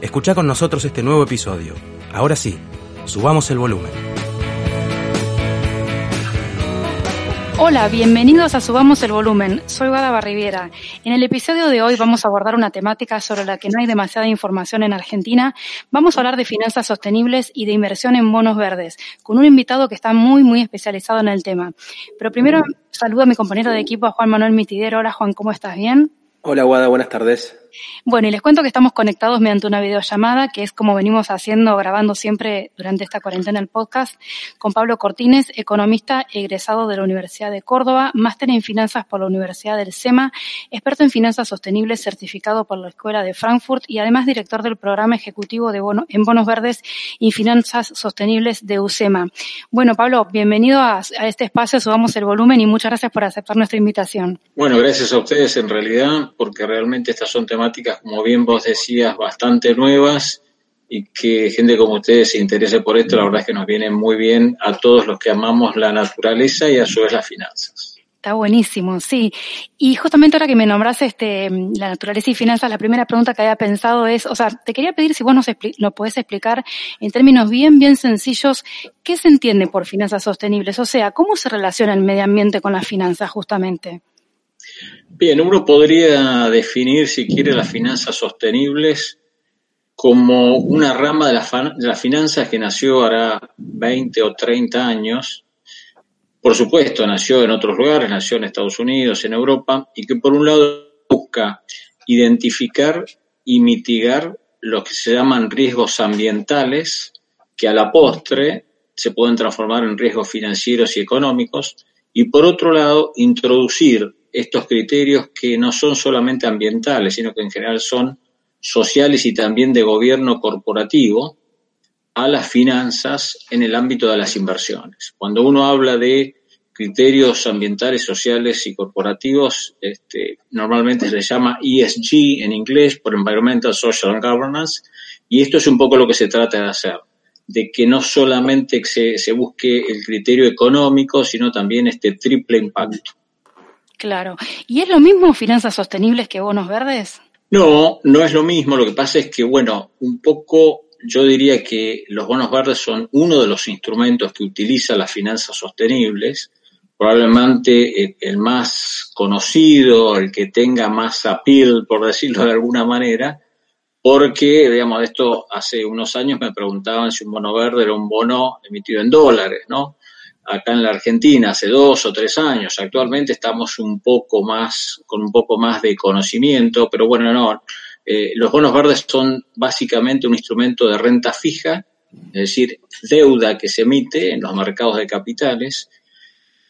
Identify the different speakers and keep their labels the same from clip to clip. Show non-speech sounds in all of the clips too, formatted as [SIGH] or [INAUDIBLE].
Speaker 1: Escucha con nosotros este nuevo episodio. Ahora sí, subamos el volumen.
Speaker 2: Hola, bienvenidos a Subamos el Volumen. Soy Gada Barriviera. En el episodio de hoy vamos a abordar una temática sobre la que no hay demasiada información en Argentina. Vamos a hablar de finanzas sostenibles y de inversión en bonos verdes, con un invitado que está muy, muy especializado en el tema. Pero primero saludo a mi compañero de equipo, a Juan Manuel Mitidero. Hola Juan, ¿cómo estás? ¿Bien?
Speaker 3: Hola Guada, buenas tardes.
Speaker 2: Bueno, y les cuento que estamos conectados mediante una videollamada, que es como venimos haciendo, grabando siempre durante esta cuarentena el podcast, con Pablo Cortines, economista egresado de la Universidad de Córdoba, máster en finanzas por la Universidad del SEMA, experto en finanzas sostenibles certificado por la Escuela de Frankfurt y además director del programa ejecutivo de en bonos verdes y finanzas sostenibles de USEMA. Bueno, Pablo, bienvenido a, a este espacio, subamos el volumen y muchas gracias por aceptar nuestra invitación.
Speaker 4: Bueno, gracias a ustedes en realidad, porque realmente estas son como bien vos decías, bastante nuevas y que gente como ustedes se interese por esto, la verdad es que nos viene muy bien a todos los que amamos la naturaleza y a su vez las finanzas.
Speaker 2: Está buenísimo, sí. Y justamente ahora que me nombras este, la naturaleza y finanzas, la primera pregunta que había pensado es, o sea, te quería pedir si vos nos, nos podés explicar en términos bien, bien sencillos, ¿qué se entiende por finanzas sostenibles? O sea, ¿cómo se relaciona el medio ambiente con las finanzas justamente?
Speaker 4: Bien, uno podría definir, si quiere, las finanzas sostenibles como una rama de, las finanzas que nació hará 20 o 30 años. Por supuesto, nació en otros lugares, nació en Estados Unidos, en Europa, y que por un lado busca identificar y mitigar lo que se llaman riesgos ambientales, que a la postre se pueden transformar en riesgos financieros y económicos, y por otro lado, introducir estos criterios que no son solamente ambientales, sino que en general son sociales y también de gobierno corporativo a las finanzas en el ámbito de las inversiones. Cuando uno habla de criterios ambientales, sociales y corporativos, este, normalmente se llama ESG en inglés, por Environmental, Social and Governance, y esto es un poco lo que se trata de hacer, de que no solamente se busque el criterio económico, sino también este triple impacto.
Speaker 2: Claro. ¿Y es lo mismo finanzas sostenibles que bonos verdes?
Speaker 4: No, no es lo mismo. Lo que pasa es que, bueno, un poco yo diría que los bonos verdes son uno de los instrumentos que utiliza las finanzas sostenibles, probablemente el más conocido, el que tenga más appeal, por decirlo de alguna manera, porque, digamos, esto hace unos años me preguntaban si un bono verde era un bono emitido en dólares, ¿no? Acá en la Argentina hace dos o tres años. Actualmente estamos un poco más, con un poco más de conocimiento, pero bueno, no. Eh, los bonos verdes son básicamente un instrumento de renta fija, es decir, deuda que se emite en los mercados de capitales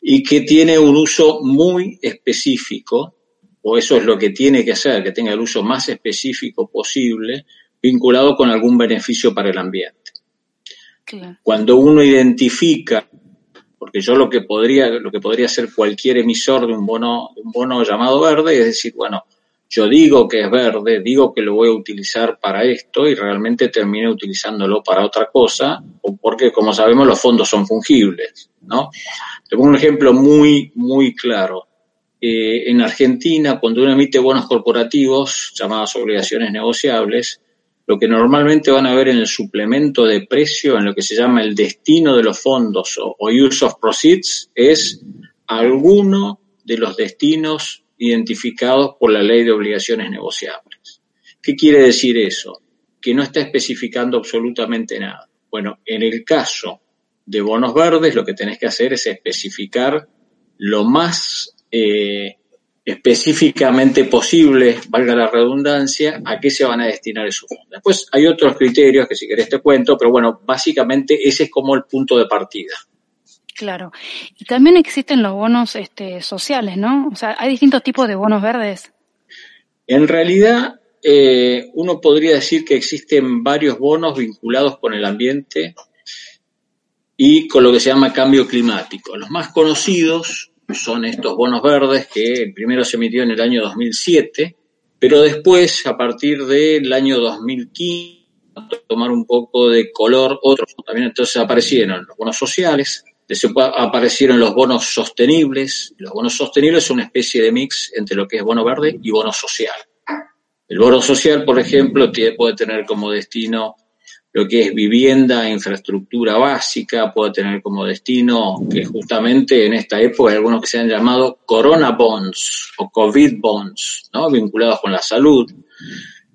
Speaker 4: y que tiene un uso muy específico, o eso es lo que tiene que hacer, que tenga el uso más específico posible, vinculado con algún beneficio para el ambiente. Cuando uno identifica porque yo lo que podría, lo que podría hacer cualquier emisor de un bono, un bono llamado verde es decir, bueno, yo digo que es verde, digo que lo voy a utilizar para esto y realmente terminé utilizándolo para otra cosa, porque, como sabemos, los fondos son fungibles, ¿no? Te pongo un ejemplo muy, muy claro. Eh, en Argentina, cuando uno emite bonos corporativos, llamadas obligaciones negociables, lo que normalmente van a ver en el suplemento de precio, en lo que se llama el destino de los fondos o, use of proceeds, es alguno de los destinos identificados por la ley de obligaciones negociables. ¿Qué quiere decir eso? Que no está especificando absolutamente nada. Bueno, en el caso de bonos verdes, lo que tenés que hacer es especificar lo más eh, específicamente posible, valga la redundancia, a qué se van a destinar esos fondos. Después hay otros criterios que si querés te cuento, pero bueno, básicamente ese es como el punto de partida.
Speaker 2: Claro. Y también existen los bonos este, sociales, ¿no? O sea, hay distintos tipos de bonos verdes.
Speaker 4: En realidad, eh, uno podría decir que existen varios bonos vinculados con el ambiente y con lo que se llama cambio climático. Los más conocidos son estos bonos verdes que primero se emitió en el año 2007, pero después, a partir del año 2015, tomar un poco de color otros. También entonces aparecieron los bonos sociales, aparecieron los bonos sostenibles. Los bonos sostenibles son una especie de mix entre lo que es bono verde y bono social. El bono social, por ejemplo, puede tener como destino lo que es vivienda, infraestructura básica, puede tener como destino que justamente en esta época hay algunos que se han llamado Corona Bonds o COVID Bonds, ¿no? vinculados con la salud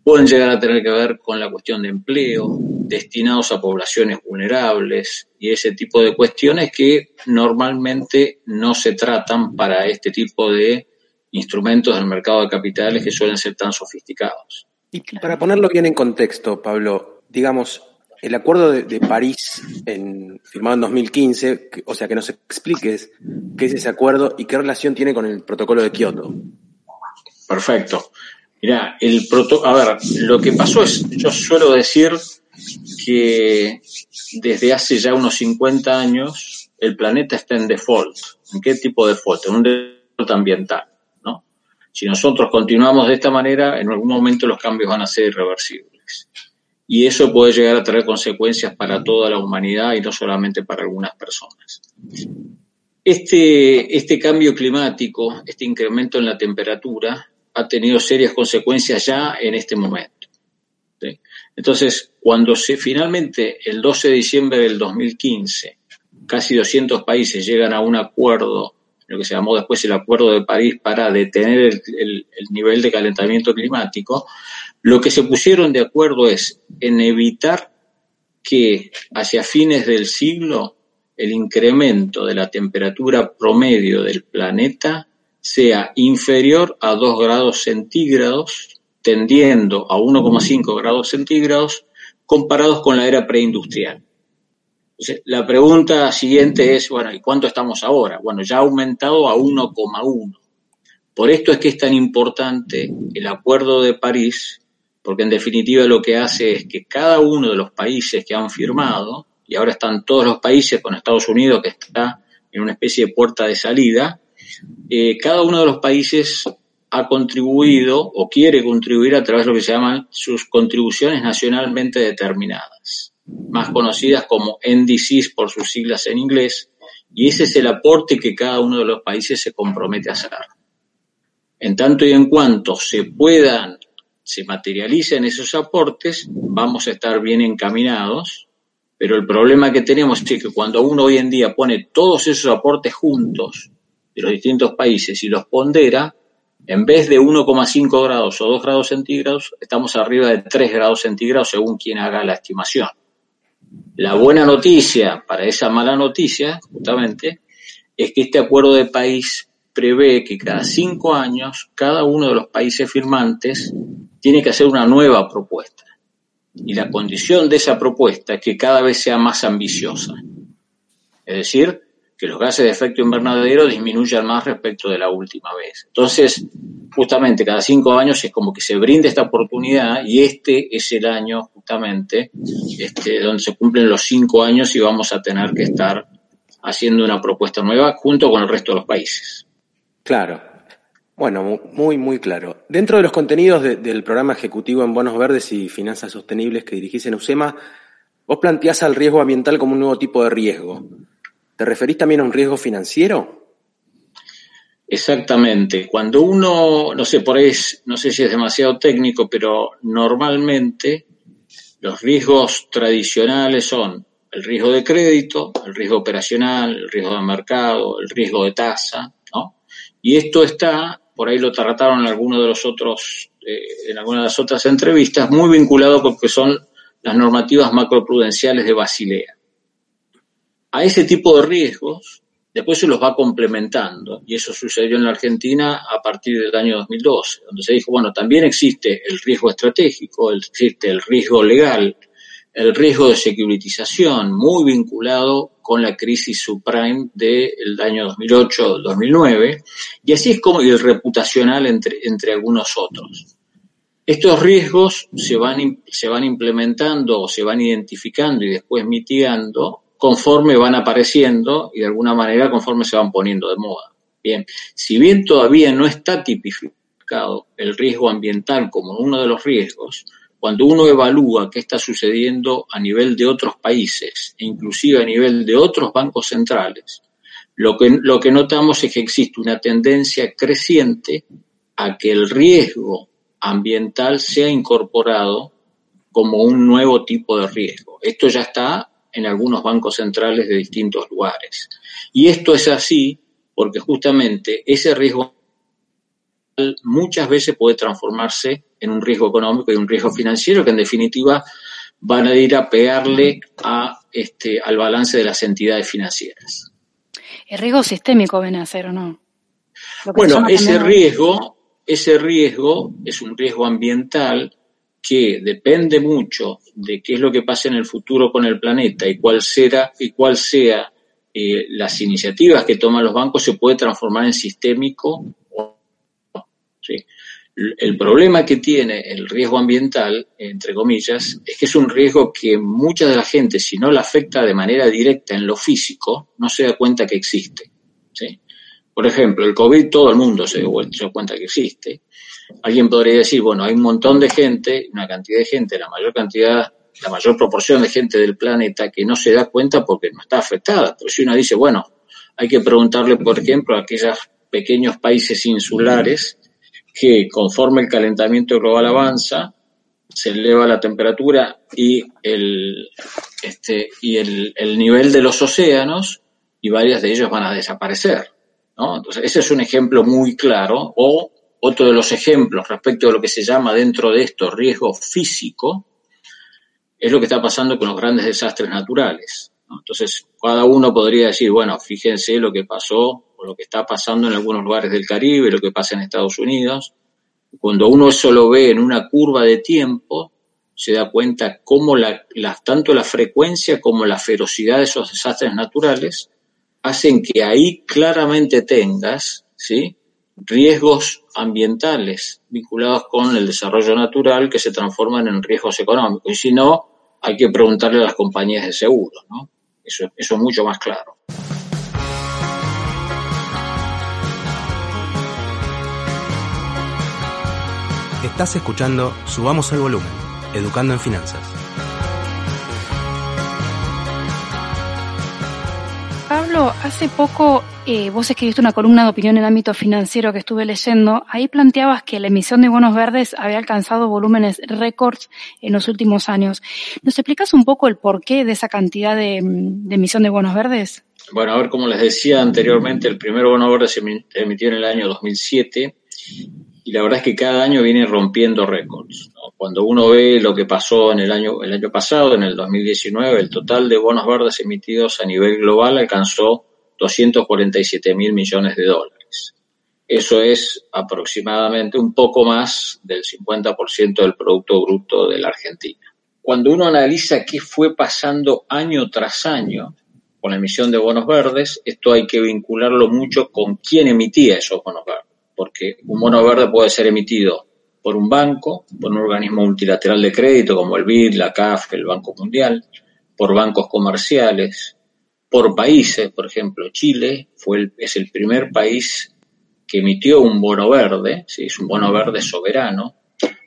Speaker 4: pueden llegar a tener que ver con la cuestión de empleo, destinados a poblaciones vulnerables y ese tipo de cuestiones que normalmente no se tratan para este tipo de instrumentos del mercado de capitales que suelen ser tan sofisticados.
Speaker 1: Y para ponerlo bien en contexto, Pablo, digamos, el acuerdo de, París firmado en 2015, o sea, que nos expliques qué es ese acuerdo y qué relación tiene con el protocolo de Kioto.
Speaker 4: Perfecto. Mira, el proto a ver, lo que pasó es, yo suelo decir que desde hace ya unos 50 años el planeta está en default. ¿En qué tipo de default? En un default ambiental, ¿no? Si nosotros continuamos de esta manera, en algún momento los cambios van a ser irreversibles. Y eso puede llegar a traer consecuencias para toda la humanidad y no solamente para algunas personas. Este, este cambio climático, este incremento en la temperatura, ha tenido serias consecuencias ya en este momento. Entonces, cuando se finalmente el 12 de diciembre del 2015, casi 200 países llegan a un acuerdo, lo que se llamó después el Acuerdo de París para detener el, el nivel de calentamiento climático, lo que se pusieron de acuerdo es en evitar que hacia fines del siglo el incremento de la temperatura promedio del planeta sea inferior a 2 grados centígrados, tendiendo a 1,5 grados centígrados, comparados con la era preindustrial. la pregunta siguiente es, bueno, ¿y cuánto estamos ahora? Bueno, ya ha aumentado a 1,1. Por esto es que es tan importante el Acuerdo de París, porque en definitiva lo que hace es que cada uno de los países que han firmado, y ahora están todos los países con Estados Unidos que está en una especie de puerta de salida, eh, cada uno de los países ha contribuido o quiere contribuir a través de lo que se llaman sus contribuciones nacionalmente determinadas, más conocidas como NDCs por sus siglas en inglés, y ese es el aporte que cada uno de los países se compromete a hacer. En tanto y en cuanto se puedan, se materialicen esos aportes, vamos a estar bien encaminados, pero el problema que tenemos es que cuando uno hoy en día pone todos esos aportes juntos, de los distintos países y los pondera, en vez de 1,5 grados o 2 grados centígrados, estamos arriba de 3 grados centígrados según quien haga la estimación. La buena noticia para esa mala noticia, justamente, es que este acuerdo de país prevé que cada cinco años cada uno de los países firmantes tiene que hacer una nueva propuesta. Y la condición de esa propuesta es que cada vez sea más ambiciosa. Es decir, que los gases de efecto invernadero disminuyan más respecto de la última vez. Entonces, justamente cada cinco años es como que se brinda esta oportunidad y este es el año justamente este, donde se cumplen los cinco años y vamos a tener que estar haciendo una propuesta nueva junto con el resto de los países.
Speaker 1: Claro.
Speaker 3: Bueno, muy, muy claro. Dentro de los contenidos del programa ejecutivo en Bonos Verdes y Finanzas Sostenibles que dirigís en USEMA, vos planteás al riesgo ambiental como un nuevo tipo de riesgo. ¿Te referís también a un riesgo financiero?
Speaker 4: Exactamente. Cuando uno, no sé, por ahí, no sé si es demasiado técnico, pero normalmente los riesgos tradicionales son el riesgo de crédito, el riesgo operacional, el riesgo de mercado, el riesgo de tasa. Y esto está por ahí lo trataron en algunos de los otros, eh, en algunas de las otras entrevistas, muy vinculado con que son las normativas macroprudenciales de Basilea. A ese tipo de riesgos, después se los va complementando, y eso sucedió en la Argentina a partir del año 2012, donde se dijo, bueno, también existe el riesgo estratégico, existe el riesgo legal, el riesgo de securitización, muy vinculado con la crisis subprime del año 2008-2009, y así es como el reputacional entre, entre algunos otros. Estos riesgos se van, se van implementando o se van identificando y después mitigando conforme van apareciendo y de alguna manera conforme se van poniendo de moda. Bien, si bien todavía no está tipificado el riesgo ambiental como uno de los riesgos, cuando uno evalúa qué está sucediendo a nivel de otros países e inclusive a nivel de otros bancos centrales, lo que, lo que notamos es que existe una tendencia creciente a que el riesgo ambiental sea incorporado como un nuevo tipo de riesgo. Esto ya está en algunos bancos centrales de distintos lugares. Y esto es así porque justamente ese riesgo muchas veces puede transformarse en un riesgo económico y un riesgo financiero que en definitiva van a ir a pegarle a este al balance de las entidades financieras.
Speaker 2: El riesgo sistémico viene a ser o no.
Speaker 4: Bueno, ese riesgo, ese riesgo es un riesgo ambiental que depende mucho de qué es lo que pase en el futuro con el planeta y cuál será y cuál sea eh, las iniciativas que toman los bancos se puede transformar en sistémico ¿sí? El problema que tiene el riesgo ambiental, entre comillas, es que es un riesgo que mucha de la gente, si no la afecta de manera directa en lo físico, no se da cuenta que existe. ¿sí? Por ejemplo, el COVID todo el mundo se dio cuenta que existe. Alguien podría decir, bueno, hay un montón de gente, una cantidad de gente, la mayor cantidad, la mayor proporción de gente del planeta que no se da cuenta porque no está afectada. Pero si uno dice, bueno, hay que preguntarle, por ejemplo, a aquellos pequeños países insulares que conforme el calentamiento global avanza, se eleva la temperatura y el, este, y el, el, nivel de los océanos y varias de ellos van a desaparecer. ¿no? Entonces, ese es un ejemplo muy claro. O otro de los ejemplos respecto a lo que se llama dentro de esto riesgo físico, es lo que está pasando con los grandes desastres naturales. Entonces, cada uno podría decir, bueno, fíjense lo que pasó lo que está pasando en algunos lugares del Caribe, lo que pasa en Estados Unidos. Cuando uno eso lo ve en una curva de tiempo, se da cuenta cómo tanto la frecuencia como la ferocidad de esos desastres naturales hacen que ahí claramente tengas ¿sí? riesgos ambientales vinculados con el desarrollo natural que se transforman en riesgos económicos. Y si no, hay que preguntarle a las compañías de seguro. ¿no? Eso es mucho más claro.
Speaker 1: Estás escuchando Subamos el Volumen, Educando en Finanzas.
Speaker 2: Pablo, hace poco eh, vos escribiste una columna de opinión en ámbito financiero que estuve leyendo. Ahí planteabas que la emisión de bonos verdes había alcanzado volúmenes récords en los últimos años. ¿Nos explicas un poco el porqué de esa cantidad de, de emisión de bonos verdes?
Speaker 4: Bueno, a ver, como les decía anteriormente, el primer bono verde se emitió en el año 2007 y la verdad es que cada año viene rompiendo récords. Cuando uno ve lo que pasó en el año, el año pasado, en el 2019, el total de bonos verdes emitidos a nivel global alcanzó 247 mil millones de dólares. Eso es aproximadamente un poco más del 50% del Producto Bruto de la Argentina. Cuando uno analiza qué fue pasando año tras año con la emisión de bonos verdes, esto hay que vincularlo mucho con quién emitía esos bonos verdes porque un bono verde puede ser emitido por un banco, por un organismo multilateral de crédito como el BID, la CAF, el Banco Mundial, por bancos comerciales, por países, por ejemplo, Chile fue es el primer país que emitió un bono verde, ¿sí? es un bono verde soberano,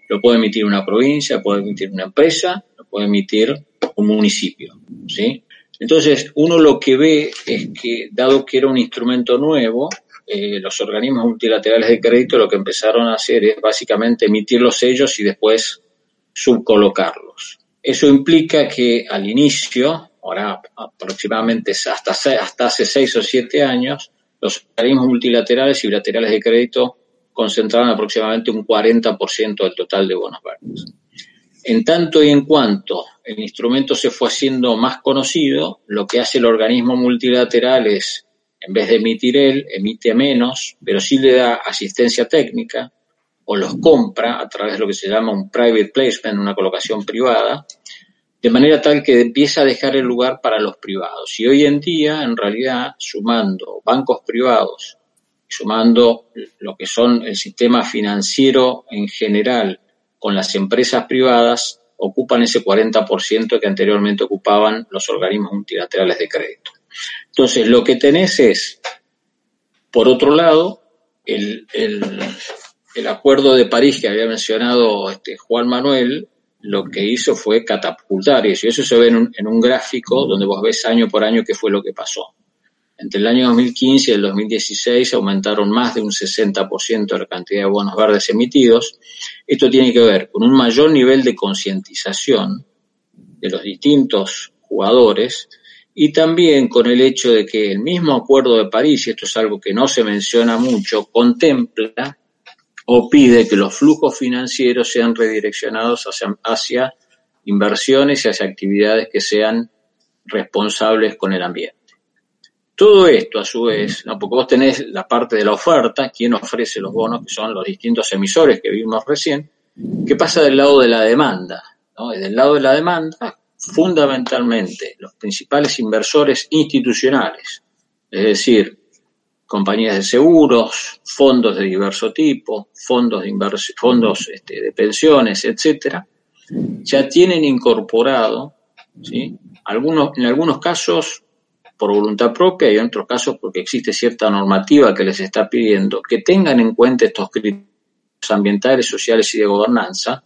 Speaker 4: lo puede emitir una provincia, puede emitir una empresa, lo puede emitir un municipio. ¿sí? Entonces, uno lo que ve es que, dado que era un instrumento nuevo, eh, los organismos multilaterales de crédito lo que empezaron a hacer es básicamente emitir los sellos y después subcolocarlos. Eso implica que al inicio, ahora aproximadamente hasta, hasta hace seis o siete años, los organismos multilaterales y bilaterales de crédito concentraban aproximadamente un 40% del total de bonos verdes. En tanto y en cuanto el instrumento se fue haciendo más conocido, lo que hace el organismo multilateral es, en vez de emitir él, emite menos, pero sí le da asistencia técnica o los compra a través de lo que se llama un private placement, una colocación privada, de manera tal que empieza a dejar el lugar para los privados. Y hoy en día, en realidad, sumando bancos privados sumando lo que son el sistema financiero en general con las empresas privadas, ocupan ese 40% que anteriormente ocupaban los organismos multilaterales de crédito. Entonces, lo que tenés es, por otro lado, el, el acuerdo de París que había mencionado este Juan Manuel, lo que hizo fue catapultar eso. Y eso se ve en un, en un gráfico donde vos ves año por año qué fue lo que pasó. Entre el año 2015 y el 2016 aumentaron más de un 60% la cantidad de bonos verdes emitidos. Esto tiene que ver con un mayor nivel de concientización de los distintos jugadores y también con el hecho de que el mismo Acuerdo de París, y esto es algo que no se menciona mucho, contempla o pide que los flujos financieros sean redireccionados hacia, inversiones y hacia actividades que sean responsables con el ambiente. Todo esto, a su vez, ¿no? porque vos tenés la parte de la oferta, quién ofrece los bonos, que son los distintos emisores que vimos recién, ¿qué pasa del lado de la demanda? ¿no? Y del lado de la demanda, fundamentalmente, los principales inversores institucionales, es decir, compañías de seguros, fondos de diverso tipo, fondos de fondos este, de pensiones, etcétera, ya tienen incorporado, ¿sí? algunos, en algunos casos por voluntad propia y en otros casos porque existe cierta normativa que les está pidiendo que tengan en cuenta estos criterios ambientales, sociales y de gobernanza,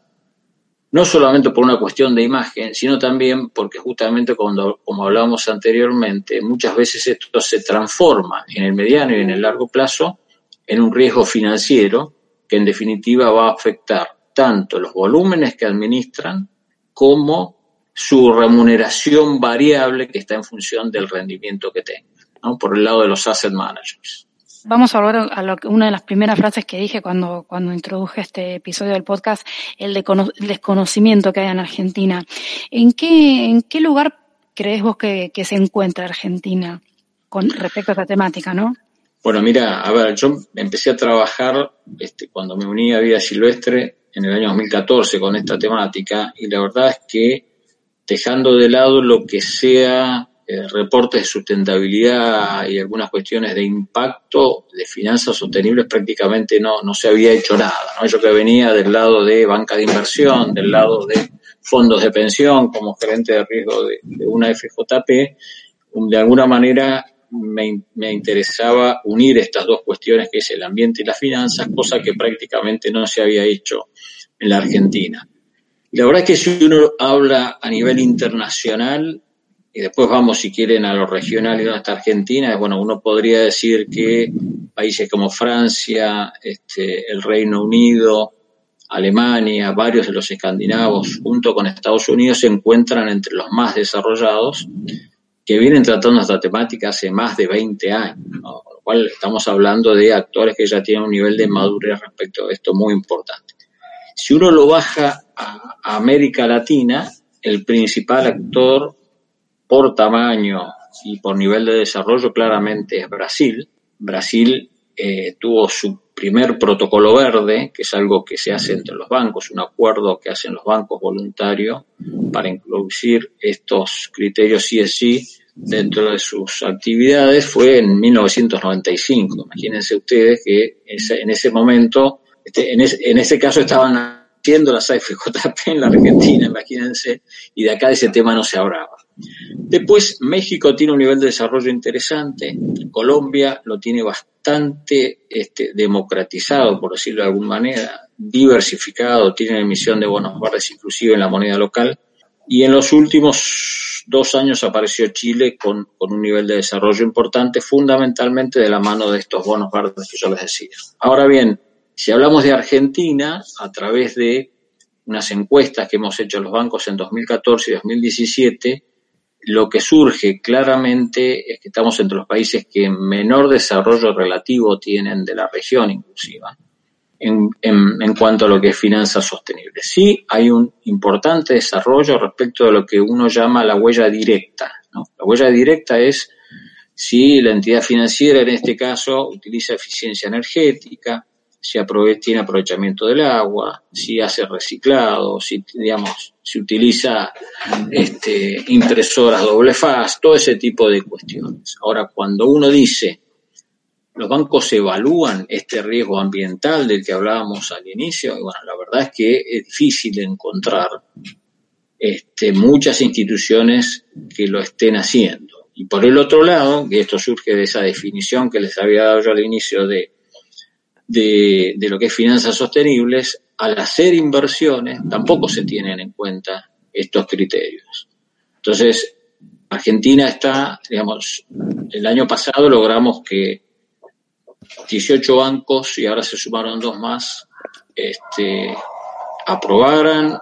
Speaker 4: no solamente por una cuestión de imagen, sino también porque justamente cuando, como hablábamos anteriormente, muchas veces esto se transforma en el mediano y en el largo plazo en un riesgo financiero que en definitiva va a afectar tanto los volúmenes que administran como su remuneración variable que está en función del rendimiento que tengan, ¿no? por el lado de los asset managers.
Speaker 2: Vamos a volver a lo una de las primeras frases que dije cuando, cuando introduje este episodio del podcast, el, desconocimiento que hay en Argentina. ¿En qué, en qué lugar crees vos que, se encuentra Argentina con respecto a esta temática, no?
Speaker 4: Bueno, mira, a ver, yo empecé a trabajar este, cuando me uní a Vida Silvestre en el año 2014 con esta temática y la verdad es que dejando de lado lo que sea eh, reportes de sustentabilidad y algunas cuestiones de impacto de finanzas sostenibles prácticamente no, no se había hecho nada. ¿no? Yo que venía del lado de banca de inversión, del lado de fondos de pensión como gerente de riesgo de, una FJP, de alguna manera me, me, interesaba unir estas dos cuestiones que es el ambiente y las finanzas, cosa que prácticamente no se había hecho en la Argentina. La verdad es que si uno habla a nivel internacional, y después vamos, si quieren, a lo regional y hasta Argentina, bueno, uno podría decir que países como Francia, este, el Reino Unido, Alemania, varios de los escandinavos, junto con Estados Unidos, se encuentran entre los más desarrollados que vienen tratando esta temática hace más de 20 años, con lo cual estamos hablando de actores que ya tienen un nivel de madurez respecto a esto muy importante. Si uno lo baja a América Latina, el principal actor por tamaño y por nivel de desarrollo claramente es Brasil. Brasil eh, tuvo su primer protocolo verde, que es algo que se hace entre los bancos, un acuerdo que hacen los bancos voluntarios para incluir estos criterios ESG dentro de sus actividades, fue en 1995. Imagínense ustedes que en ese momento, este, en, ese, en ese caso estaban las AFJP en la Argentina, imagínense, y de acá de ese tema no se hablaba. Después, México tiene un nivel de desarrollo interesante, Colombia lo tiene bastante este, democratizado, por decirlo de alguna manera, diversificado, tiene emisión de bonos verdes inclusive en la moneda local, y en los últimos dos años apareció Chile con, con, un nivel de desarrollo importante, fundamentalmente de la mano de estos bonos verdes que yo les decía. Ahora bien, si hablamos de Argentina, a través de unas encuestas que hemos hecho los bancos en 2014 y 2017, lo que surge claramente es que estamos entre los países que menor desarrollo relativo tienen de la región inclusiva en, en, cuanto a lo que es finanzas sostenibles. Sí hay un importante desarrollo respecto de lo que uno llama la huella directa. ¿no? La huella directa es si la entidad financiera en este caso utiliza eficiencia energética, si tiene aprovechamiento del agua, si hace reciclado, si digamos, si utiliza este, impresoras doble faz, todo ese tipo de cuestiones. Ahora, cuando uno dice los bancos evalúan este riesgo ambiental del que hablábamos al inicio, bueno, la verdad es que es difícil encontrar este, muchas instituciones que lo estén haciendo. Y por el otro lado, que esto surge de esa definición que les había dado yo al inicio de de, lo que es finanzas sostenibles, al hacer inversiones tampoco se tienen en cuenta estos criterios. Entonces, Argentina está, digamos, el año pasado logramos que 18 bancos y ahora se sumaron dos más, este, aprobaran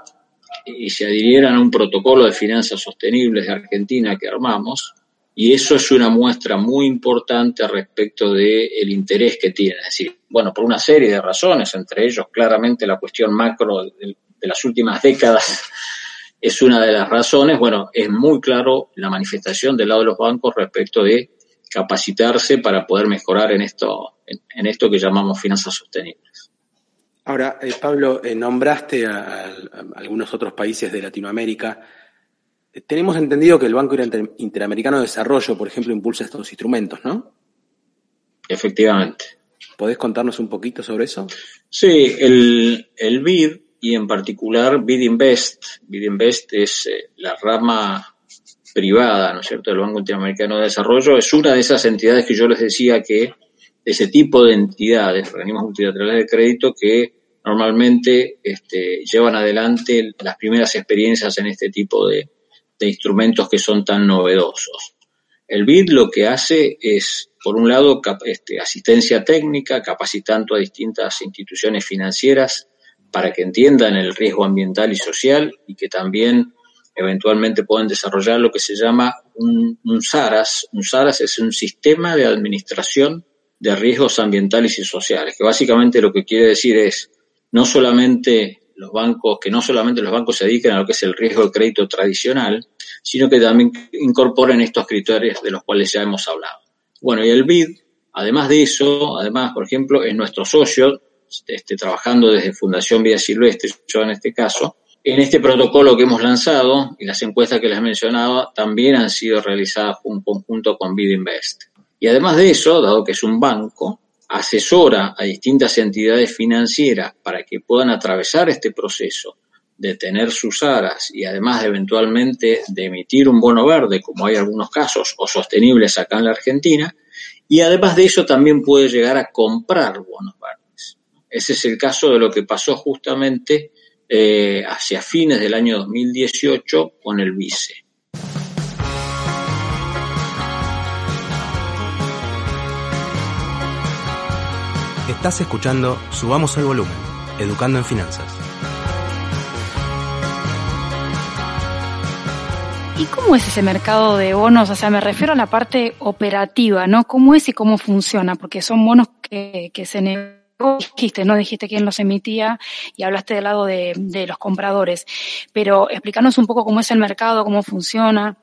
Speaker 4: y se adhirieran a un protocolo de finanzas sostenibles de Argentina que armamos, y eso es una muestra muy importante respecto del interés que tiene. Es decir, bueno, por una serie de razones, entre ellos claramente la cuestión macro de, las últimas décadas [LAUGHS] es una de las razones. Bueno, es muy claro la manifestación del lado de los bancos respecto de capacitarse para poder mejorar en esto, en, esto que llamamos finanzas sostenibles.
Speaker 3: Ahora, eh, Pablo, eh, nombraste a, algunos otros países de Latinoamérica. Tenemos entendido que el Banco Interamericano de Desarrollo, por ejemplo, impulsa estos instrumentos, ¿no?
Speaker 4: Efectivamente.
Speaker 3: ¿Podés contarnos un poquito sobre eso?
Speaker 4: Sí, el, el BID y en particular BID Invest. BID Invest es eh, la rama privada, ¿no es cierto?, del Banco Interamericano de Desarrollo. Es una de esas entidades que yo les decía que ese tipo de entidades, organismos multilaterales de crédito que normalmente este, llevan adelante las primeras experiencias en este tipo de, de instrumentos que son tan novedosos. El BID lo que hace es, por un lado, este, asistencia técnica, capacitando a distintas instituciones financieras para que entiendan el riesgo ambiental y social y que también eventualmente puedan desarrollar lo que se llama un, un SARAS. Un SARAS es un sistema de administración de riesgos ambientales y sociales, que básicamente lo que quiere decir es no solamente los bancos, que no solamente los bancos se dediquen a lo que es el riesgo de crédito tradicional, sino que también incorporen estos criterios de los cuales ya hemos hablado. Bueno, y el BID, además de eso, además, por ejemplo, es nuestro socio, este, trabajando desde Fundación Vida Silvestre, yo en este caso, en este protocolo que hemos lanzado y las encuestas que les mencionaba también han sido realizadas en conjunto con BID Invest. Y además de eso, dado que es un banco, asesora a distintas entidades financieras para que puedan atravesar este proceso de tener sus aras y además eventualmente de emitir un bono verde, como hay algunos casos, o sostenibles acá en la Argentina, y además de eso también puede llegar a comprar bonos verdes. Ese es el caso de lo que pasó justamente eh, hacia fines del año 2018 con el vice.
Speaker 1: Estás escuchando Subamos el Volumen, Educando en Finanzas.
Speaker 2: ¿Y cómo es ese mercado de bonos? O sea, me refiero a la parte operativa, ¿no? ¿Cómo es y cómo funciona? Porque son bonos que, que se dijiste, ¿no? Dijiste quién los emitía y hablaste del lado de, de los compradores. Pero explícanos un poco cómo es el mercado, cómo funciona.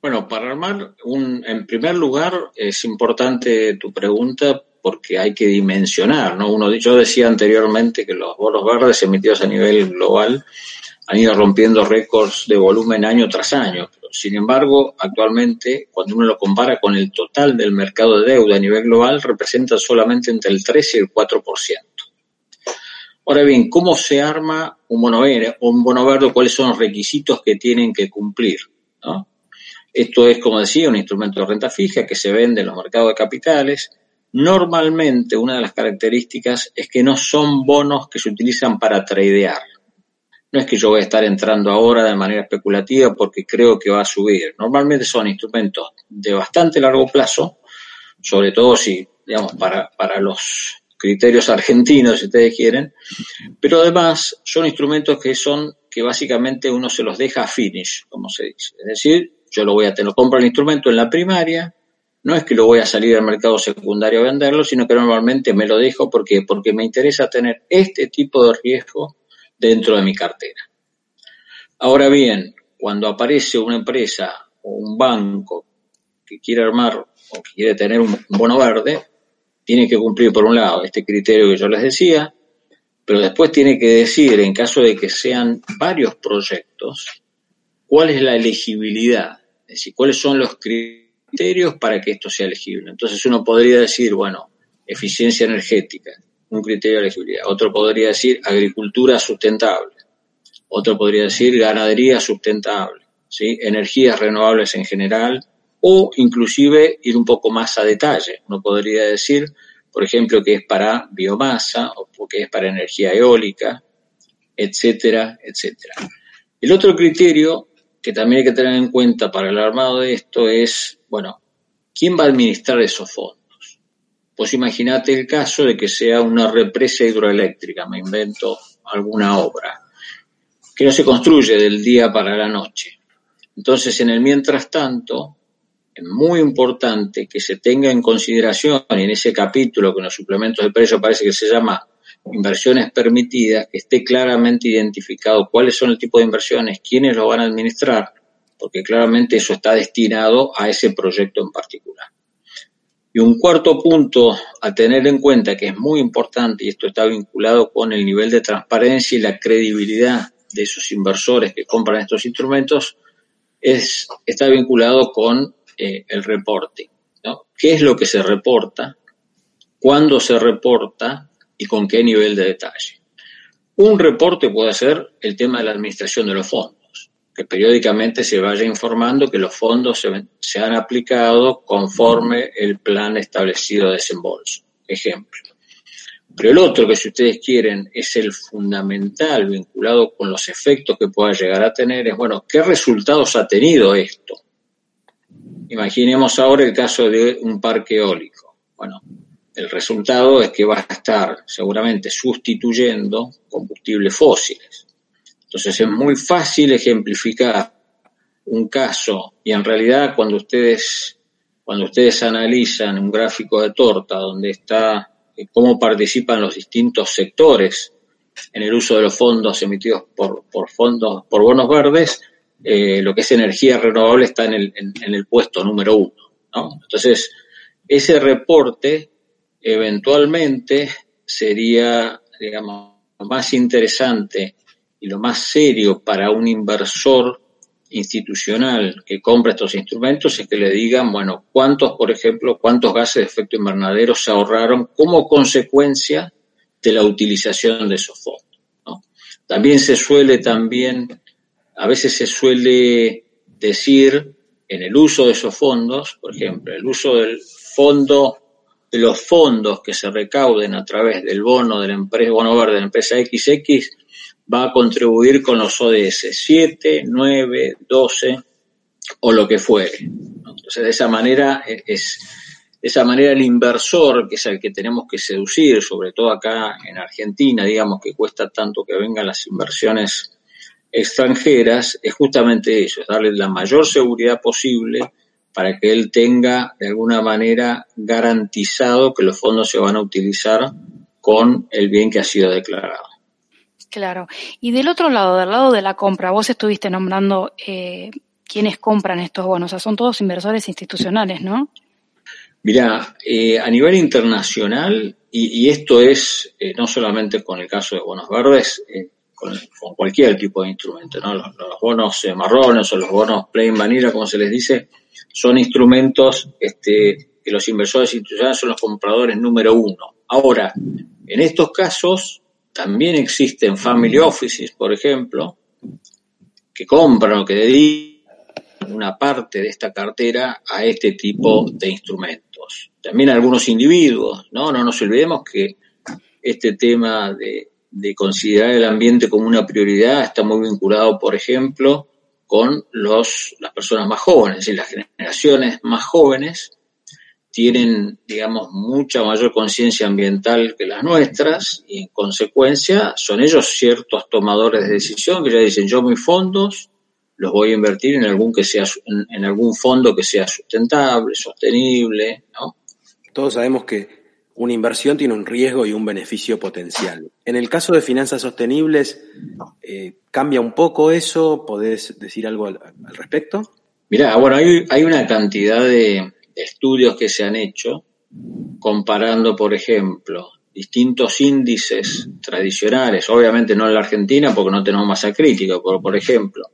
Speaker 4: Bueno, para armar un, en primer lugar, es importante tu pregunta porque hay que dimensionar, ¿no? Uno, yo decía anteriormente que los bonos verdes emitidos a nivel global han ido rompiendo récords de volumen año tras año. Sin embargo, actualmente, cuando uno lo compara con el total del mercado de deuda a nivel global, representa solamente entre el 3 y el 4%. Ahora bien, ¿cómo se arma un bono verde? Un bono verde ¿Cuáles son los requisitos que tienen que cumplir? Esto es, como decía, un instrumento de renta fija que se vende en los mercados de capitales. Normalmente, una de las características es que no son bonos que se utilizan para tradear. No es que yo voy a estar entrando ahora de manera especulativa porque creo que va a subir. Normalmente son instrumentos de bastante largo plazo, sobre todo si, digamos, para, para los criterios argentinos, si ustedes quieren, pero además son instrumentos que son que básicamente uno se los deja finish, como se dice. Es decir, yo lo voy a tener, compro el instrumento en la primaria, no es que lo voy a salir al mercado secundario a venderlo, sino que normalmente me lo dejo porque porque me interesa tener este tipo de riesgo dentro de mi cartera. Ahora bien, cuando aparece una empresa o un banco que quiere armar o que quiere tener un bono verde, tiene que cumplir por un lado este criterio que yo les decía, pero después tiene que decir, en caso de que sean varios proyectos, cuál es la elegibilidad, es decir, cuáles son los criterios para que esto sea elegible. Entonces uno podría decir, bueno, eficiencia energética, un criterio de elegibilidad. Otro podría decir agricultura sustentable. Otro podría decir ganadería sustentable, ¿sí? energías renovables en general, o inclusive ir un poco más a detalle. Uno podría decir, por ejemplo, que es para biomasa o que es para energía eólica, etcétera, etcétera. El otro criterio que también hay que tener en cuenta para el armado de esto es, bueno, ¿quién va a administrar esos fondos? Pues imagínate el caso de que sea una represa hidroeléctrica, me invento alguna obra, que no se construye del día para la noche. Entonces, en el mientras tanto, es muy importante que se tenga en consideración, y en ese capítulo que en los suplementos de precio parece que se llama inversiones permitidas, que esté claramente identificado cuáles son el tipo de inversiones, quiénes lo van a administrar, porque claramente eso está destinado a ese proyecto en particular. Y un cuarto punto a tener en cuenta que es muy importante, y esto está vinculado con el nivel de transparencia y la credibilidad de esos inversores que compran estos instrumentos, es, está vinculado con eh, el reporte. ¿no? ¿Qué es lo que se reporta? ¿Cuándo se reporta? ¿Y con qué nivel de detalle? Un reporte puede ser el tema de la administración de los fondos, que periódicamente se vaya informando que los fondos se, han aplicado conforme el plan establecido de desembolso. Ejemplo. Pero el otro que si ustedes quieren es el fundamental vinculado con los efectos que pueda llegar a tener es, bueno, ¿qué resultados ha tenido esto? Imaginemos ahora el caso de un parque eólico. Bueno, el resultado es que va a estar seguramente sustituyendo combustibles fósiles. Entonces es muy fácil ejemplificar un caso y en realidad cuando ustedes cuando ustedes analizan un gráfico de torta donde está eh, cómo participan los distintos sectores en el uso de los fondos emitidos por, por fondos por bonos verdes, eh, lo que es energía renovable está en el, en, el puesto número uno. ¿no? Entonces, ese reporte eventualmente sería, digamos, más interesante y lo más serio para un inversor institucional que compra estos instrumentos es que le digan, bueno, cuántos, por ejemplo, cuántos gases de efecto invernadero se ahorraron como consecuencia de la utilización de esos fondos. También se suele también a veces se suele decir en el uso de esos fondos, por ejemplo, el uso del fondo, de los fondos que se recauden a través del bono de la empresa, bono verde de la empresa XX, va a contribuir con los ODS 7, 9, 12 o lo que fuere. Entonces, de esa manera es, de esa manera el inversor, que es el que tenemos que seducir, sobre todo acá en Argentina, digamos que cuesta tanto que vengan las inversiones extranjeras es justamente eso, es darle la mayor seguridad posible para que él tenga de alguna manera garantizado que los fondos se van a utilizar con el bien que ha sido declarado.
Speaker 2: Claro. Y del otro lado, del lado de la compra, vos estuviste nombrando eh, quiénes compran estos bonos, o sea, son todos inversores institucionales, ¿no?
Speaker 4: Mira, eh, a nivel internacional, y, esto es eh, no solamente con el caso de bonos verdes, eh, con, cualquier tipo de instrumento, ¿no? Los, bonos eh, marrones o los bonos plain vanilla, como se les dice, son instrumentos este, que los inversores institucionales son los compradores número uno. Ahora, en estos casos también existen family offices, por ejemplo, que compran o que dedican una parte de esta cartera a este tipo de instrumentos. También algunos individuos, ¿no? No nos olvidemos que este tema de, de considerar el ambiente como una prioridad está muy vinculado, por ejemplo, con los, las personas más jóvenes, es decir, las generaciones más jóvenes tienen, digamos, mucha mayor conciencia ambiental que las nuestras y en consecuencia son ellos ciertos tomadores de decisión que ya dicen yo mis fondos los voy a invertir en algún que sea en, algún fondo que sea sustentable, sostenible, ¿no?
Speaker 3: Todos sabemos que una inversión tiene un riesgo y un beneficio potencial. En el caso de finanzas sostenibles, eh, ¿cambia un poco eso? ¿Podés decir algo al, respecto?
Speaker 4: Mira, bueno, hay, hay una cantidad de, estudios que se han hecho comparando, por ejemplo, distintos índices tradicionales, obviamente no en la Argentina porque no tenemos masa crítica, pero por ejemplo,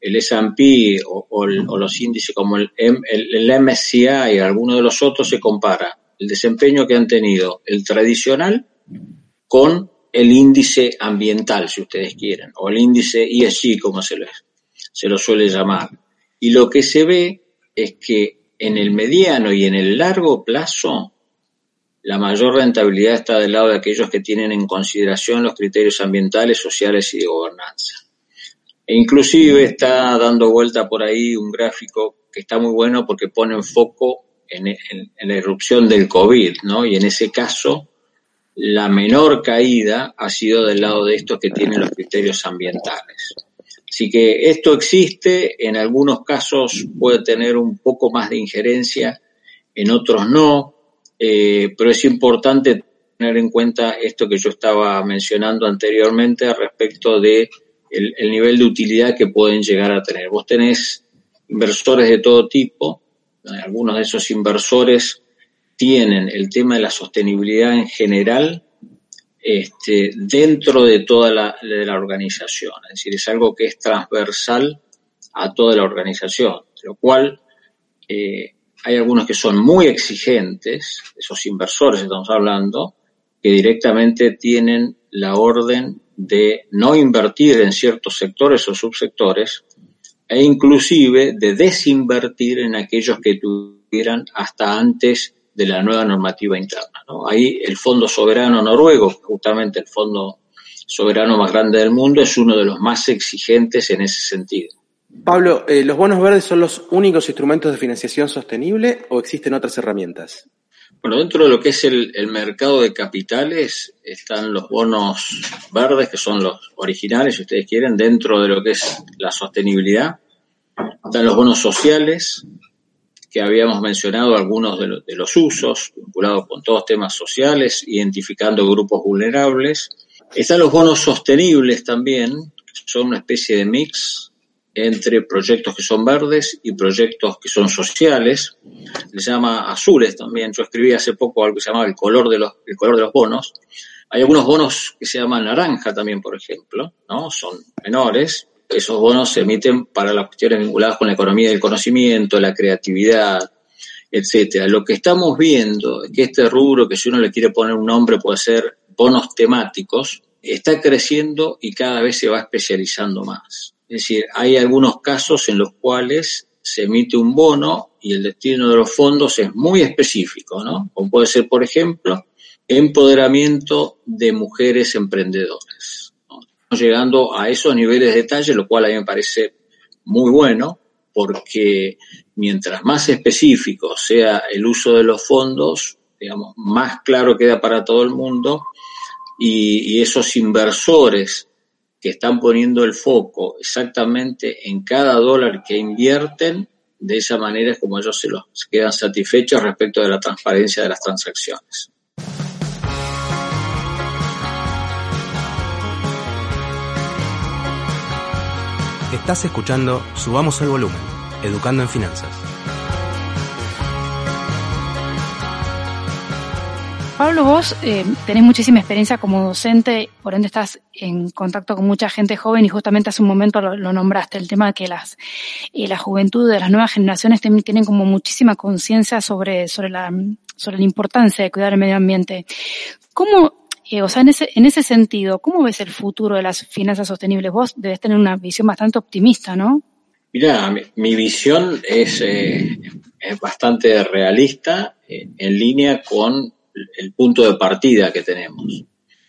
Speaker 4: el S&P o, los índices como el, MSCI y algunos de los otros se compara el desempeño que han tenido el tradicional con el índice ambiental, si ustedes quieren, o el índice ESG, como se, se lo suele llamar. Y lo que se ve es que en el mediano y en el largo plazo, la mayor rentabilidad está del lado de aquellos que tienen en consideración los criterios ambientales, sociales y de gobernanza. E inclusive está dando vuelta por ahí un gráfico que está muy bueno porque pone en foco en, la irrupción del COVID, ¿no? Y en ese caso, la menor caída ha sido del lado de estos que tienen los criterios ambientales. Así que esto existe, en algunos casos puede tener un poco más de injerencia, en otros no, eh, pero es importante tener en cuenta esto que yo estaba mencionando anteriormente respecto de el nivel de utilidad que pueden llegar a tener. Vos tenés inversores de todo tipo, algunos de esos inversores tienen el tema de la sostenibilidad en general este, dentro de toda la, de la organización. Es decir, es algo que es transversal a toda la organización, lo cual eh, hay algunos que son muy exigentes, esos inversores estamos hablando, que directamente tienen la orden de no invertir en ciertos sectores o subsectores e inclusive de desinvertir en aquellos que tuvieran hasta antes de la nueva normativa interna. Ahí el Fondo Soberano Noruego, justamente el fondo soberano más grande del mundo, es uno de los más exigentes en ese sentido.
Speaker 3: Pablo, eh, ¿los bonos verdes son los únicos instrumentos de financiación sostenible o existen otras herramientas?
Speaker 4: Bueno, dentro de lo que es el, el, mercado de capitales están los bonos verdes, que son los originales, si ustedes quieren, dentro de lo que es la sostenibilidad. Están los bonos sociales, que habíamos mencionado algunos de, los usos, vinculados con todos temas sociales, identificando grupos vulnerables. Están los bonos sostenibles también, que son una especie de mix entre proyectos que son verdes y proyectos que son sociales. Se llama azules también. Yo escribí hace poco algo que se llamaba el color de los, color de los bonos. Hay algunos bonos que se llaman naranja también, por ejemplo, ¿no? Son menores, esos bonos se emiten para las cuestiones vinculadas con la economía del conocimiento, la creatividad, etcétera. Lo que estamos viendo es que este rubro, que si uno le quiere poner un nombre puede ser bonos temáticos, está creciendo y cada vez se va especializando más. Es decir, hay algunos casos en los cuales se emite un bono y el destino de los fondos es muy específico, ¿no? Como puede ser, por ejemplo, empoderamiento de mujeres emprendedoras llegando a esos niveles de detalle, lo cual a mí me parece muy bueno, porque mientras más específico sea el uso de los fondos, digamos, más claro queda para todo el mundo y, esos inversores que están poniendo el foco exactamente en cada dólar que invierten, de esa manera es como ellos se, los, quedan satisfechos respecto de la transparencia de las transacciones.
Speaker 1: Estás escuchando Subamos el Volumen, Educando en Finanzas.
Speaker 2: Pablo, vos eh, tenés muchísima experiencia como docente, por ende estás en contacto con mucha gente joven y justamente hace un momento lo, nombraste, el tema de que las, eh, la juventud de las nuevas generaciones tienen como muchísima conciencia sobre, sobre, la, sobre la importancia de cuidar el medio ambiente. ¿Cómo Eh, o sea, en ese, en ese sentido, ¿cómo ves el futuro de las finanzas sostenibles? Vos debes tener una visión bastante optimista, ¿no?
Speaker 4: Mira, mi, visión es, eh, es, bastante realista, eh, en línea con el punto de partida que tenemos.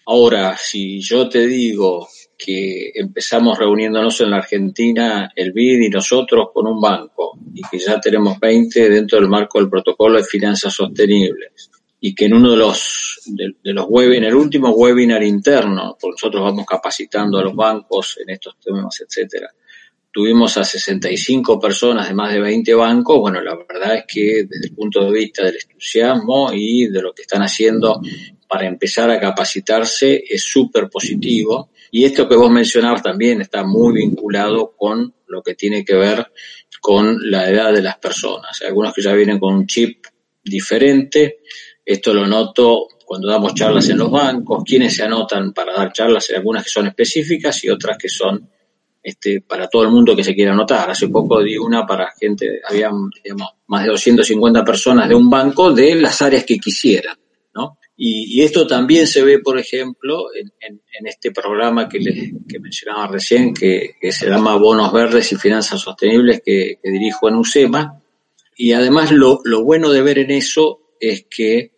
Speaker 4: Ahora, si yo te digo que empezamos reuniéndonos en la Argentina, el BID y nosotros con un banco, y que ya tenemos 20 dentro del marco del protocolo de finanzas sostenibles, y que en uno de los, de, los web, en el último webinar interno, porque nosotros vamos capacitando a los bancos en estos temas, etcétera, tuvimos a 65 personas de más de 20 bancos, bueno, la verdad es que desde el punto de vista del entusiasmo y de lo que están haciendo para empezar a capacitarse es súper positivo. Y esto que vos mencionabas también está muy vinculado con lo que tiene que ver con la edad de las personas. Algunos que ya vienen con un chip diferente. Esto lo noto cuando damos charlas en los bancos, quienes se anotan para dar charlas, algunas que son específicas y otras que son este, para todo el mundo que se quiera anotar. Hace poco di una para gente, había más de 250 personas de un banco de las áreas que quisieran. Y, esto también se ve, por ejemplo, en, este programa que, les, que mencionaba recién, que, se llama Bonos Verdes y Finanzas Sostenibles, que, dirijo en USEMA. Y además lo, bueno de ver en eso es que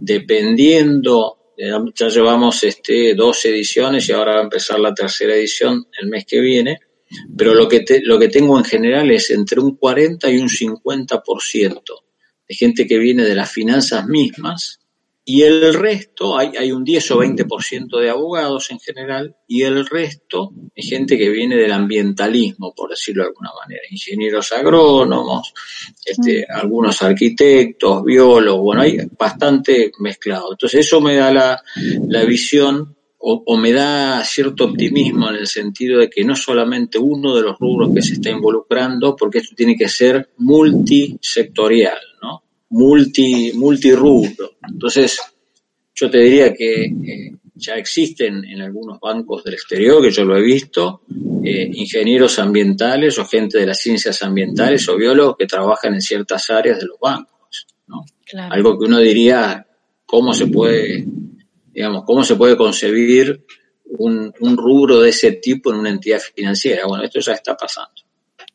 Speaker 4: dependiendo, ya llevamos este, dos ediciones y ahora va a empezar la tercera edición el mes que viene, pero lo que, lo que tengo en general es entre un 40 y un 50% de gente que viene de las finanzas mismas y el resto, hay, hay un 10 o 20% de abogados en general, y el resto es gente que viene del ambientalismo, por decirlo de alguna manera, ingenieros agrónomos, este, algunos arquitectos, biólogos, bueno, hay bastante mezclado. Entonces eso me da la, la visión o, o, me da cierto optimismo en el sentido de que no solamente uno de los rubros que se está involucrando, porque esto tiene que ser multisectorial, ¿no? Multi, multirubro. Entonces, yo te diría que eh, ya existen en algunos bancos del exterior, que yo lo he visto, eh, ingenieros ambientales o gente de las ciencias ambientales o biólogos que trabajan en ciertas áreas de los bancos. ¿no? Algo que uno diría, ¿cómo se puede, digamos, cómo se puede concebir un, un rubro de ese tipo en una entidad financiera? Bueno, esto ya está pasando.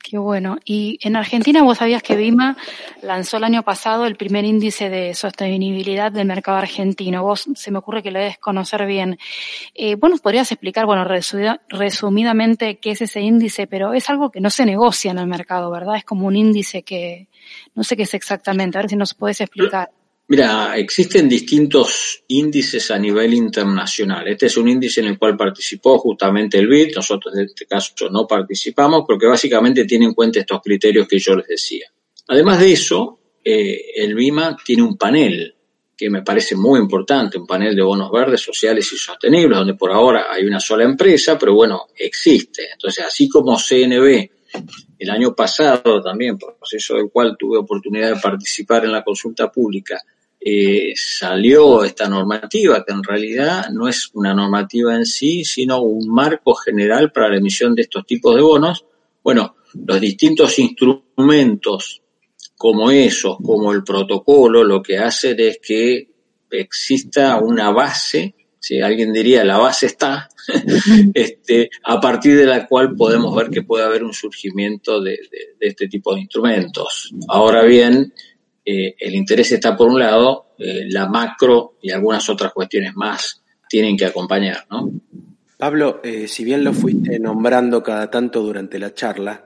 Speaker 2: Qué bueno. Y en Argentina vos sabías que Bima lanzó el año pasado el primer índice de sostenibilidad del mercado argentino. Vos se me ocurre que lo debes conocer bien. Eh, vos nos podrías explicar, bueno, resumidamente qué es ese índice, pero es algo que no se negocia en el mercado, ¿verdad? Es como un índice que no sé qué es exactamente. A ver si nos puedes explicar.
Speaker 4: Mira, existen distintos índices a nivel internacional. Este es un índice en el cual participó justamente el BID. Nosotros en este caso no participamos porque básicamente tiene en cuenta estos criterios que yo les decía. Además de eso, eh, el BIMA tiene un panel que me parece muy importante, un panel de bonos verdes, sociales y sostenibles, donde por ahora hay una sola empresa, pero bueno, existe. Entonces, así como CNB el año pasado también, proceso del cual tuve oportunidad de participar en la consulta pública, eh, salió esta normativa, que en realidad no es una normativa en sí, sino un marco general para la emisión de estos tipos de bonos. Bueno, los distintos instrumentos como esos, como el protocolo, lo que hacen es que exista una base, si alguien diría la base está, [LAUGHS] este, a partir de la cual podemos ver que puede haber un surgimiento de este tipo de instrumentos. Ahora bien, eh, el interés está por un lado, eh, la macro y algunas otras cuestiones más tienen que acompañar, ¿no?
Speaker 3: Pablo, eh, si bien lo fuiste nombrando cada tanto durante la charla,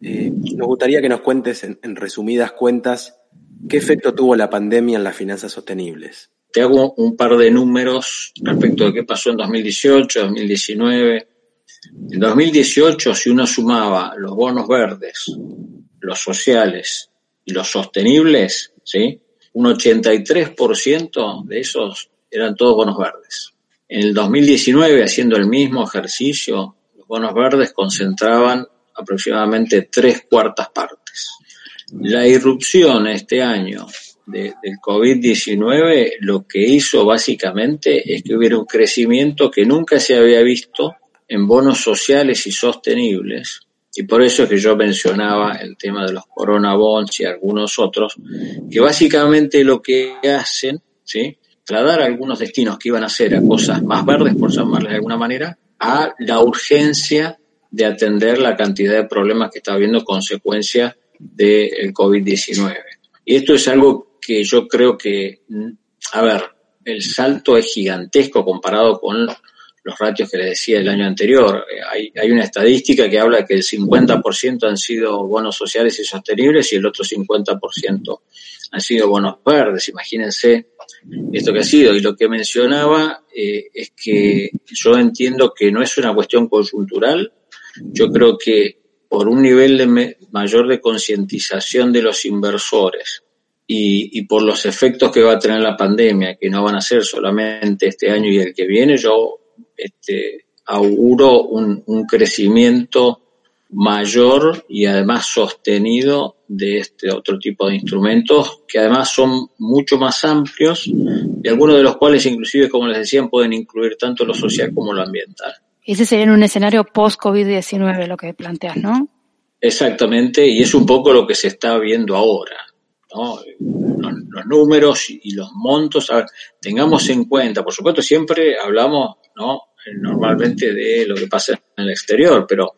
Speaker 3: nos gustaría que nos cuentes en, resumidas cuentas qué efecto tuvo la pandemia en las finanzas sostenibles.
Speaker 4: Te hago un par de números respecto de qué pasó en 2018, 2019. En 2018, si uno sumaba los bonos verdes, los sociales y los sostenibles, ¿sí? Un 83% de esos eran todos bonos verdes. En el 2019, haciendo el mismo ejercicio, los bonos verdes concentraban aproximadamente tres cuartas partes. La irrupción este año del COVID-19 lo que hizo básicamente es que hubiera un crecimiento que nunca se había visto en bonos sociales y sostenibles, y por eso es que yo mencionaba el tema de los Corona Bonds y algunos otros, que básicamente lo que hacen, ¿sí? trasladar algunos destinos que iban a ser a cosas más verdes, por llamarles de alguna manera, a la urgencia de atender la cantidad de problemas que está habiendo consecuencia del COVID-19. Y esto es algo que yo creo que, a ver, el salto es gigantesco comparado con los ratios que les decía el año anterior. Hay, hay una estadística que habla que el 50% han sido bonos sociales y sostenibles y el otro 50% han sido bonos verdes. Imagínense esto que ha sido. Y lo que mencionaba eh, es que yo entiendo que no es una cuestión conjuntural. Yo creo que por un nivel de mayor de concientización de los inversores y, y, por los efectos que va a tener la pandemia, que no van a ser solamente este año y el que viene, yo este, auguro un, un crecimiento mayor y además sostenido de este otro tipo de instrumentos que además son mucho más amplios y algunos de los cuales inclusive, como les decían, pueden incluir tanto lo social como lo ambiental.
Speaker 2: Ese sería en un escenario post-COVID-19 lo que planteas, ¿no?
Speaker 4: Exactamente, y es un poco lo que se está viendo ahora. Los, números y, los montos, tengamos en cuenta, por supuesto, siempre hablamos ¿no? normalmente de lo que pasa en el exterior, pero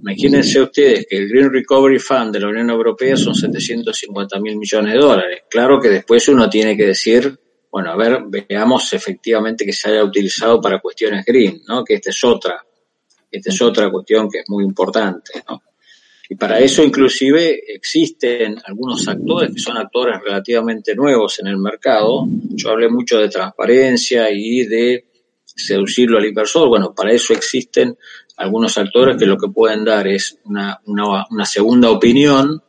Speaker 4: Imagínense ustedes que el Green Recovery Fund de la Unión Europea son 750 mil millones de dólares. Claro que después uno tiene que decir, bueno, a ver, veamos efectivamente que se haya utilizado para cuestiones green, ¿no? Que esta es otra, esta es otra cuestión que es muy importante, ¿no? Y para eso inclusive existen algunos actores que son actores relativamente nuevos en el mercado. Yo hablé mucho de transparencia y de seducirlo al inversor. Bueno, para eso existen algunos actores que lo que pueden dar es una, una, una segunda opinión,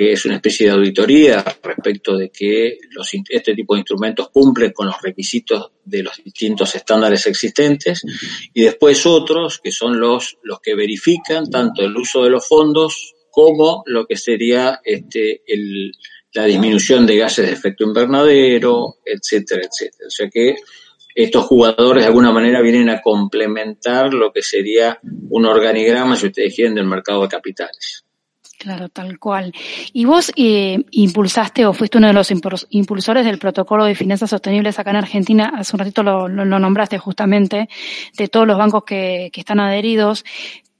Speaker 4: que es una especie de auditoría respecto de que los, este tipo de instrumentos cumplen con los requisitos de los distintos estándares existentes, y después otros que son los, los que verifican tanto el uso de los fondos como lo que sería este, el, la disminución de gases de efecto invernadero, etcétera, etcétera. O sea que estos jugadores de alguna manera vienen a complementar lo que sería un organigrama, si ustedes quieren, del mercado de capitales.
Speaker 2: Claro, tal cual. Y vos eh, impulsaste o fuiste uno de los impulsores del protocolo de finanzas sostenibles acá en Argentina, hace un ratito lo, lo, nombraste justamente, de todos los bancos que, que están adheridos.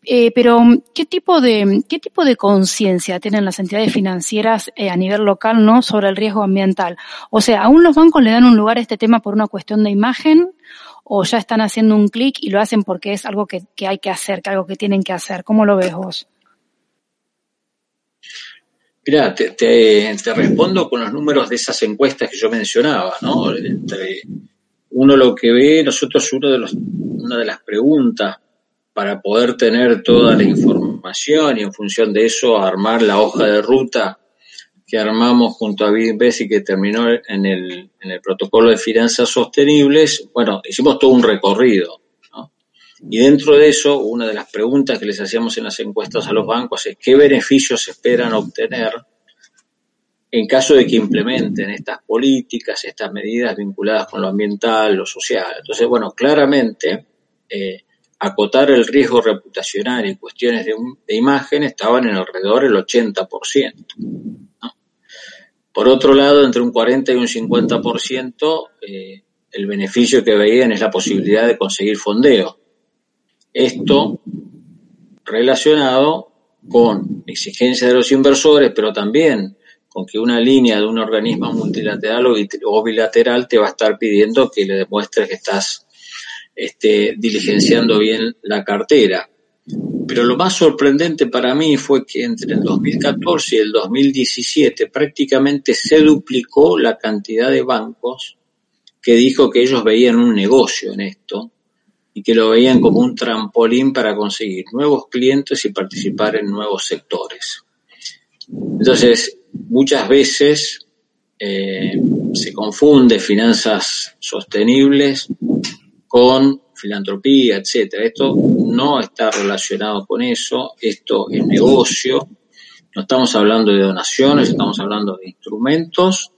Speaker 2: Eh, pero, ¿qué tipo de, qué tipo de conciencia tienen las entidades financieras eh, a nivel local, no, sobre el riesgo ambiental? O sea, ¿aún los bancos le dan un lugar a este tema por una cuestión de imagen? ¿O ya están haciendo un clic y lo hacen porque es algo que, que hay que hacer, que algo que tienen que hacer? ¿Cómo lo ves vos?
Speaker 4: Mira, te, te, respondo con los números de esas encuestas que yo mencionaba, ¿no? Entre uno lo que ve, nosotros uno de los, una de las preguntas para poder tener toda la información y en función de eso armar la hoja de ruta que armamos junto a BIDBES y que terminó en el, en el protocolo de finanzas sostenibles, bueno, hicimos todo un recorrido. Y dentro de eso, una de las preguntas que les hacíamos en las encuestas a los bancos es qué beneficios esperan obtener en caso de que implementen estas políticas, estas medidas vinculadas con lo ambiental, lo social. Entonces, bueno, claramente eh, acotar el riesgo reputacional y cuestiones de, imagen estaban en alrededor del 80%. ¿no? Por otro lado, entre un 40 y un 50%, eh, el beneficio que veían es la posibilidad de conseguir fondeo. Esto relacionado con exigencias de los inversores, pero también con que una línea de un organismo multilateral o bilateral te va a estar pidiendo que le demuestres que estás este, diligenciando bien la cartera. Pero lo más sorprendente para mí fue que entre el 2014 y el 2017 prácticamente se duplicó la cantidad de bancos que dijo que ellos veían un negocio en esto y que lo veían como un trampolín para conseguir nuevos clientes y participar en nuevos sectores. Entonces, muchas veces eh, se confunde finanzas sostenibles con filantropía, etcétera. Esto no está relacionado con eso, esto es negocio, no estamos hablando de donaciones, estamos hablando de instrumentos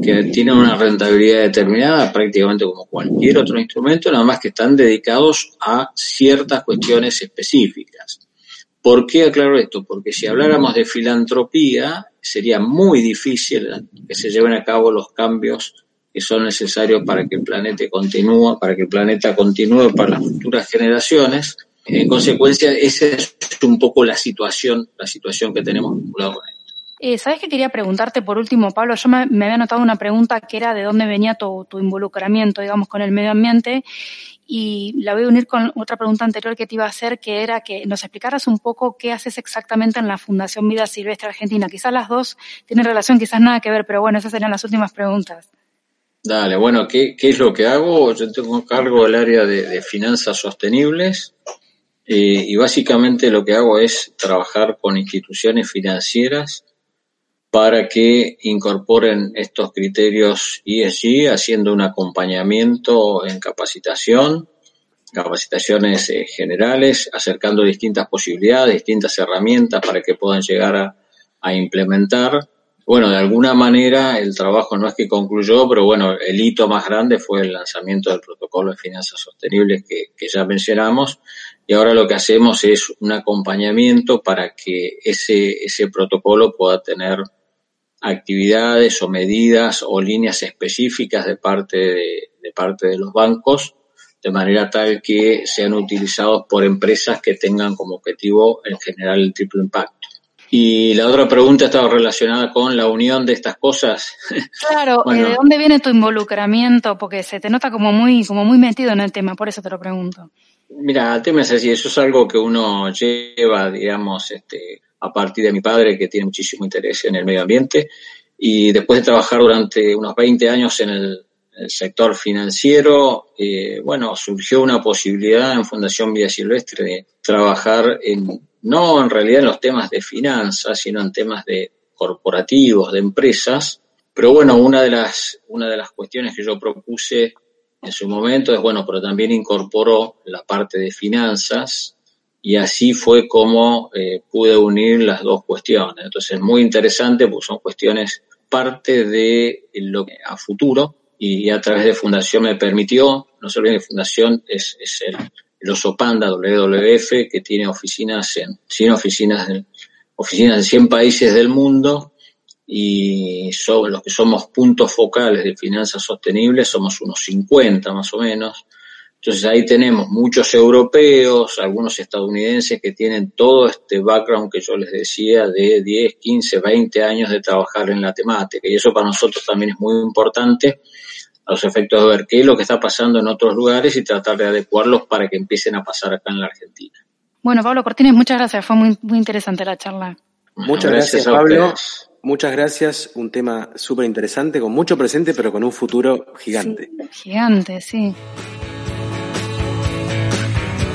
Speaker 4: que tienen una rentabilidad determinada prácticamente como cualquier otro instrumento, nada más que están dedicados a ciertas cuestiones específicas. ¿Por qué aclaro esto? Porque si habláramos de filantropía, sería muy difícil que se lleven a cabo los cambios que son necesarios para que el planeta continúe, para que el planeta continúe para las futuras generaciones. En consecuencia, esa es un poco la situación, la situación que tenemos vinculado con.
Speaker 2: Eh, ¿Sabes qué quería preguntarte por último, Pablo? Yo me, había notado una pregunta que era de dónde venía tu, involucramiento, digamos, con el medio ambiente. Y la voy a unir con otra pregunta anterior que te iba a hacer, que era que nos explicaras un poco qué haces exactamente en la Fundación Vida Silvestre Argentina. Quizás las dos tienen relación, quizás nada que ver, pero bueno, esas serían las últimas preguntas.
Speaker 4: Dale, bueno, ¿qué, es lo que hago? Yo tengo cargo del área de, de finanzas sostenibles eh, y básicamente lo que hago es trabajar con instituciones financieras para que incorporen estos criterios ESG, haciendo un acompañamiento en capacitación, capacitaciones eh, generales, acercando distintas posibilidades, distintas herramientas para que puedan llegar a, implementar. Bueno, de alguna manera el trabajo no es que concluyó, pero bueno, el hito más grande fue el lanzamiento del protocolo de finanzas sostenibles que, que ya mencionamos y ahora lo que hacemos es un acompañamiento para que ese, ese protocolo pueda tener actividades o medidas o líneas específicas de parte de, de, parte de los bancos, de manera tal que sean utilizados por empresas que tengan como objetivo en general el triple impacto. Y la otra pregunta estaba relacionada con la unión de estas cosas. [LAUGHS]
Speaker 2: Claro, bueno, ¿de dónde viene tu involucramiento? Porque se te nota como muy, como muy metido en el tema, por eso te lo pregunto.
Speaker 4: Mira, el tema es así, eso es algo que uno lleva, digamos, este, a partir de mi padre, que tiene muchísimo interés en el medio ambiente, y después de trabajar durante unos 20 años en el, sector financiero, eh, bueno, surgió una posibilidad en Fundación Vía Silvestre de trabajar en, no en realidad en los temas de finanzas, sino en temas de corporativos, de empresas, pero bueno, una de las, una de las cuestiones que yo propuse en su momento es, bueno, pero también incorporó la parte de finanzas y así fue como eh, pude unir las dos cuestiones. Entonces, muy interesante, porque son cuestiones parte de lo que a futuro y a través de Fundación me permitió, no solo en Fundación es, es el, el Oso Panda WWF que tiene oficinas en, 100 oficinas, de, oficinas en 100 países del mundo y son los que somos puntos focales de finanzas sostenibles, somos unos 50 más o menos, entonces ahí tenemos muchos europeos, algunos estadounidenses que tienen todo este background que yo les decía de 10, 15, 20 años de trabajar en la temática. Y eso para nosotros también es muy importante a los efectos de ver qué es lo que está pasando en otros lugares y tratar de adecuarlos para que empiecen a pasar acá en la Argentina.
Speaker 2: Bueno, Pablo Cortines, muchas gracias. Fue muy, muy interesante la charla.
Speaker 3: Muchas gracias, gracias Pablo. Muchas gracias. Un tema súper interesante, con mucho presente, pero con un futuro gigante.
Speaker 2: Sí, gigante, sí.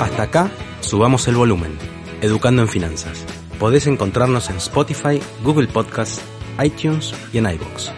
Speaker 1: Hasta acá, subamos el volumen. Educando en Finanzas. Podés encontrarnos en Spotify, Google Podcast, iTunes y en iBox.